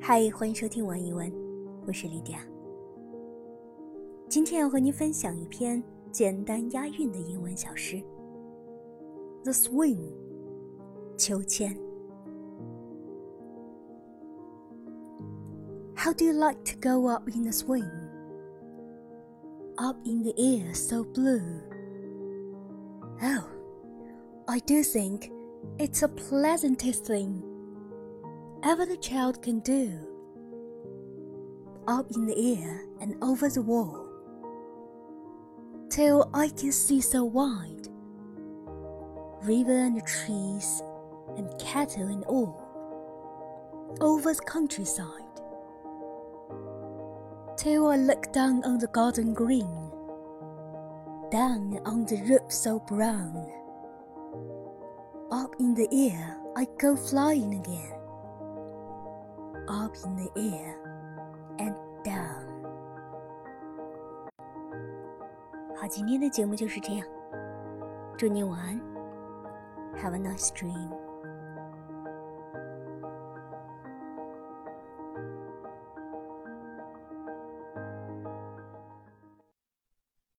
嗨，欢迎收听晚一文，我是莉迪亚。今天要和您分享一篇简单押韵的英文小诗，《The Swing》秋千。How do you like to go up in the swing? Up in the air so blue. Oh, I do think it's the pleasantest thing ever the child can do. Up in the air and over the wall, till I can see so wide. River and trees and cattle and all, over the countryside. Till I look down on the garden green, down on the roof so brown. Up in the air I go flying again up in the air and down。好，今天的节目就是这样，祝你晚安，Have a nice dream。